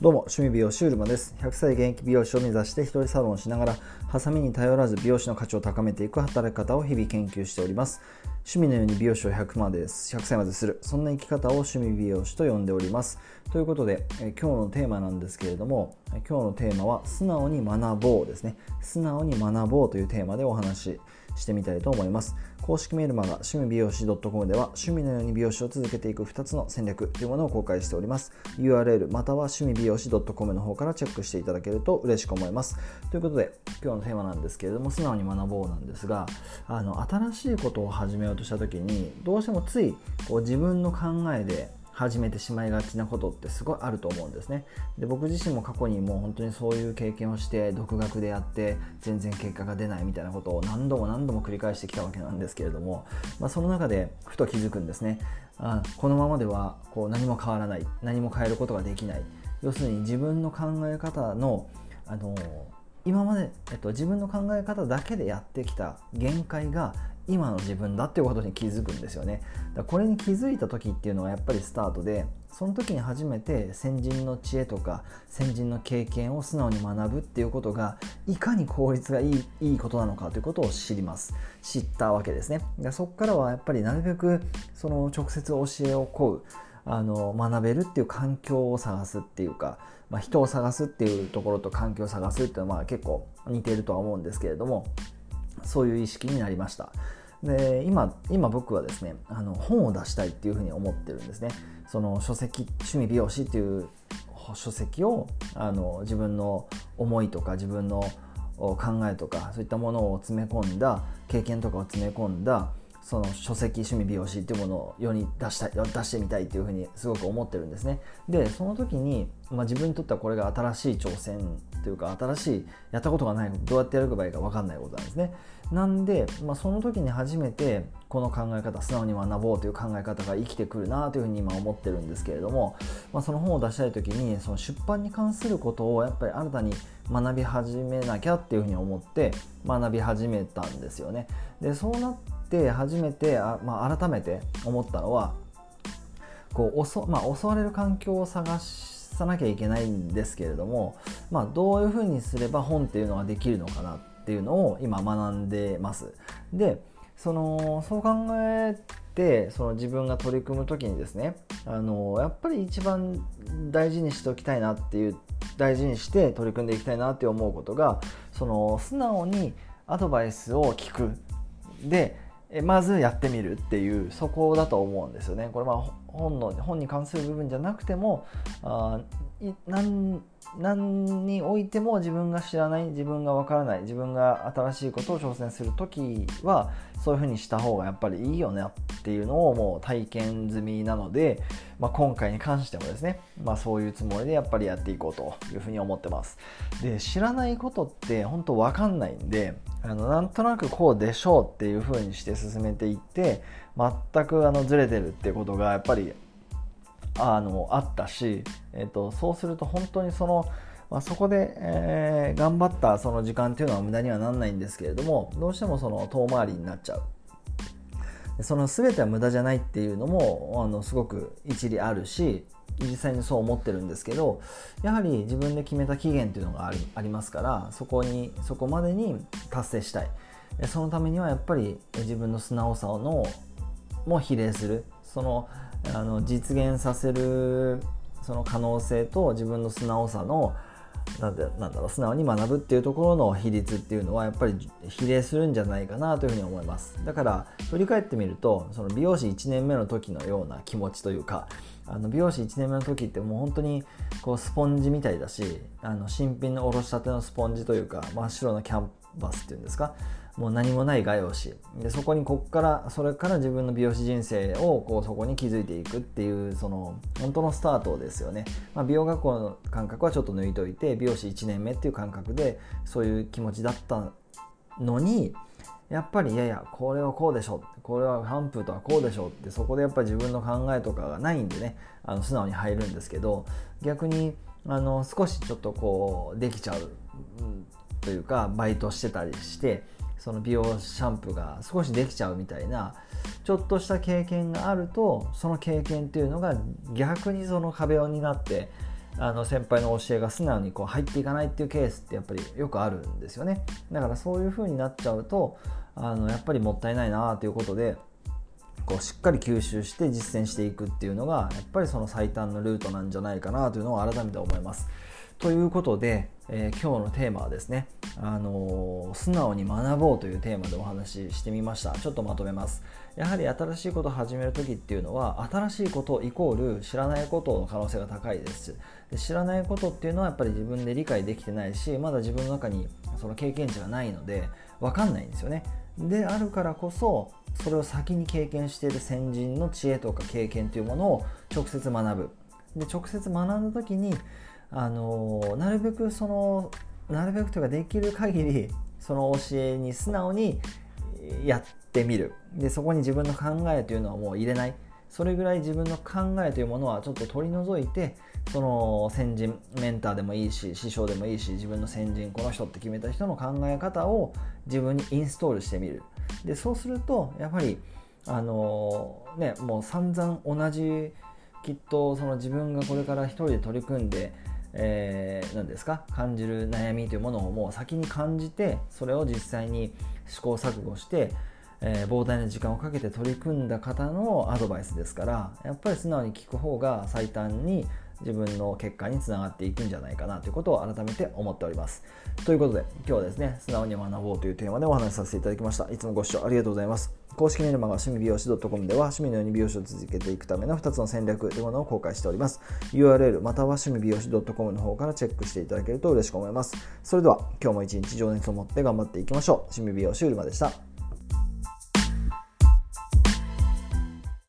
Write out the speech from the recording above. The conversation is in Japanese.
どうも、趣味美容師うるまです。100歳現役美容師を目指して一人サロンをしながら、ハサミに頼らず美容師の価値を高めていく働き方を日々研究しております。趣味のように美容師を100まで。100歳までする。そんな生き方を趣味美容師と呼んでおります。ということで、え今日のテーマなんですけれども、今日のテーマは、素直に学ぼうですね。素直に学ぼうというテーマでお話ししてみたいと思います。公式メールマガ趣味美容師 .com では趣味のように美容師を続けていく2つの戦略というものを公開しております。URL または趣味美容師 .com の方からチェックしていただけると嬉しく思います。ということで今日のテーマなんですけれども素直に学ぼうなんですがあの新しいことを始めようとした時にどうしてもついこう自分の考えで始めてしまいがちなことってすごいあると思うんですね。で僕自身も過去にもう本当にそういう経験をして独学でやって全然結果が出ないみたいなことを何度も何度も繰り返してきたわけなんですけれども、まあ、その中でふと気づくんですね。あこのままではこう何も変わらない何も変えることができない。要するに自分の考え方のあの今まで、えっと、自分の考え方だけでやってきた限界が今の自分だっていうことに気づくんですよね。だこれに気づいた時っていうのはやっぱりスタートでその時に初めて先人の知恵とか先人の経験を素直に学ぶっていうことがいかに効率がいいいいことなのかということを知ります。知ったわけですね。でそこからはやっぱりなるべくその直接教えを請う。あの学べるっていう環境を探すっていうか、まあ、人を探すっていうところと環境を探すっていうのはまあ結構似てるとは思うんですけれどもそういう意識になりました。で今今僕はですねあの本を出したいっていうふうに思ってるんですね。その書籍趣味美容師っていう書籍をあの自分の思いとか自分の考えとかそういったものを詰め込んだ経験とかを詰め込んだその書籍趣味美容師っていうものを世に出したい出してみたいっていうふうにすごく思ってるんですね。でその時に、まあ、自分にとってはこれが新しい挑戦というか新しいやったことがないどうやってやればいいか分かんないことなんですね。なんで、まあ、その時に初めてこの考え方素直に学ぼうという考え方が生きてくるなというふうに今思ってるんですけれども、まあ、その本を出したい時にその出版に関することをやっぱり新たに学び始めなきゃっていうふうに思って学び始めたんですよね。でそうなって初めてあ、まあ、改めて思ったのはこう襲,、まあ、襲われる環境を探さなきゃいけないんですけれども、まあ、どういうふうにすれば本っていうのができるのかなっていうのを今学んでます。でそのそう考えてその自分が取り組む時にですねあのやっぱり一番大事にしておきたいなっていう大事にして取り組んでいきたいなって思うことがその素直にアドバイスを聞くでまずやってみるっていうそこだと思うんですよね。これまあ本の本に関する部分じゃなくてもあ何何においても自分が知らない自分がわからない自分が新しいことを挑戦する時はそういうふうにした方がやっぱりいいよねっていうのをもう体験済みなので、まあ、今回に関してもですね、まあ、そういうつもりでやっぱりやっていこうというふうに思ってます。で知らないことって本当わかんないんであのなんとなくこうでしょうっていうふうにして進めていって全くあのずれてるってことがやっぱりあのあったし、えーと、そうすると本当にその、まあ、そこで、えー、頑張ったその時間っていうのは無駄にはならないんですけれどもどうしてもその遠回りになっちゃう。その全ては無駄じゃないっていうのもあのすごく一理あるし実際にそう思ってるんですけどやはり自分で決めた期限っていうのがありありますからそこにそこまでに達成したい。そのためにはやっぱり自分の素直さのも比例する。そのあの実現させるその可能性と自分の素直さのなんでなんだろう素直に学ぶっていうところの比率っていうのはやっぱり比例するんじゃないかなというふうに思います。だから振り返ってみるとその美容師1年目の時のような気持ちというかあの美容師1年目の時ってもう本当にこうスポンジみたいだしあの新品のおろしたてのスポンジというか真っ白なキャンバスっていうんですか？もう何もない画用紙でそこにこっからそれから自分の美容師人生をこうそこに築いていくっていうその本当のスタートですよね、まあ、美容学校の感覚はちょっと抜いといて美容師1年目っていう感覚でそういう気持ちだったのにやっぱりいやいやこれはこうでしょこれはハンプとはこうでしょってそこでやっぱり自分の考えとかがないんでね。あの素直に入るんですけど逆にあの少しちょっとこうできちゃううんというかバイトしてたりしてその美容シャンプーが少しできちゃうみたいなちょっとした経験があるとその経験っていうのが逆にその壁になってあの先輩の教えが素直にこう入っていかないっていうケースってやっぱりよくあるんですよねだからそういう風になっちゃうとあのやっぱりもったいないなということでこうしっかり吸収して実践していくっていうのがやっぱりその最短のルートなんじゃないかなというのを改めて思います。ということで、えー、今日のテーマはですね、あのー、素直に学ぼうというテーマでお話ししてみました。ちょっとまとめます。やはり新しいことを始める時っていうのは新しいことイコール知らないことの可能性が高いです。で知らないことっていうのはやっぱり自分で理解できてないしまだ自分の中にその経験値がないので分かんないんですよね。であるからこそそれを先に経験している先人の知恵とか経験というものを直接学ぶ。で直接学んだ時にあのなるべくそのなるべくというかできる限りその教えに素直にやってみる。でそこに自分の考えというのはもう入れない。それぐらい自分の考えというものはちょっと取り除いてその先人メンターでもいいし師匠でもいいし自分の先人この人って決めた人の考え方を自分にインストールしてみる。でそうするとやっぱりあのねもう散々同じきっとその自分がこれから一人で取り組んでえー、ですか？感じる悩みというものをもう先に感じてそれを実際に試行錯誤して、えー、膨大な時間をかけて取り組んだ方のアドバイスですからやっぱり素直に聞く方が最短に自分の結果につながっていくんじゃないかなということを改めて思っております。ということで今日はですね素直に学ぼうというテーマでお話しさせていただきました。いつもご視聴ありがとうございます。公式メルマガ趣味美容師 .com では趣味のように美容師を続けていくための2つの戦略というものを公開しております。URL または趣味美容師 .com の方からチェックしていただけると嬉しく思います。それでは今日も一日情熱を持って頑張っていきましょう。趣味美容師うるまでした。